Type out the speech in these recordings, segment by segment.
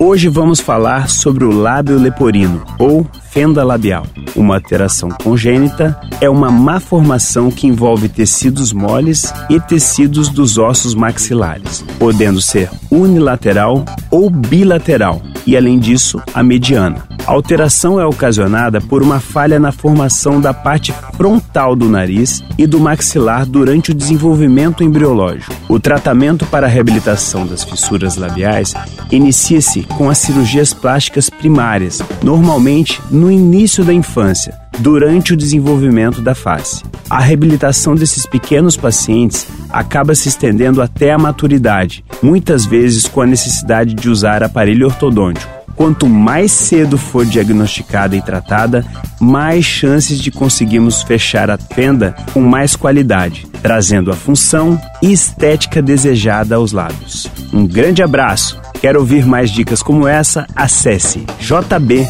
Hoje vamos falar sobre o lábio leporino ou fenda labial. Uma alteração congênita é uma má formação que envolve tecidos moles e tecidos dos ossos maxilares, podendo ser unilateral ou bilateral, e além disso, a mediana. A alteração é ocasionada por uma falha na formação da parte frontal do nariz e do maxilar durante o desenvolvimento embriológico. O tratamento para a reabilitação das fissuras labiais inicia-se com as cirurgias plásticas primárias, normalmente no início da infância, durante o desenvolvimento da face. A reabilitação desses pequenos pacientes acaba se estendendo até a maturidade, muitas vezes com a necessidade de usar aparelho ortodôntico. Quanto mais cedo for diagnosticada e tratada, mais chances de conseguirmos fechar a fenda com mais qualidade, trazendo a função e estética desejada aos lábios. Um grande abraço! Quer ouvir mais dicas como essa? Acesse jb.fm.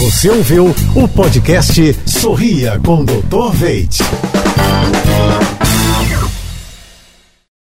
Você ouviu o podcast Sorria com Dr. Veit.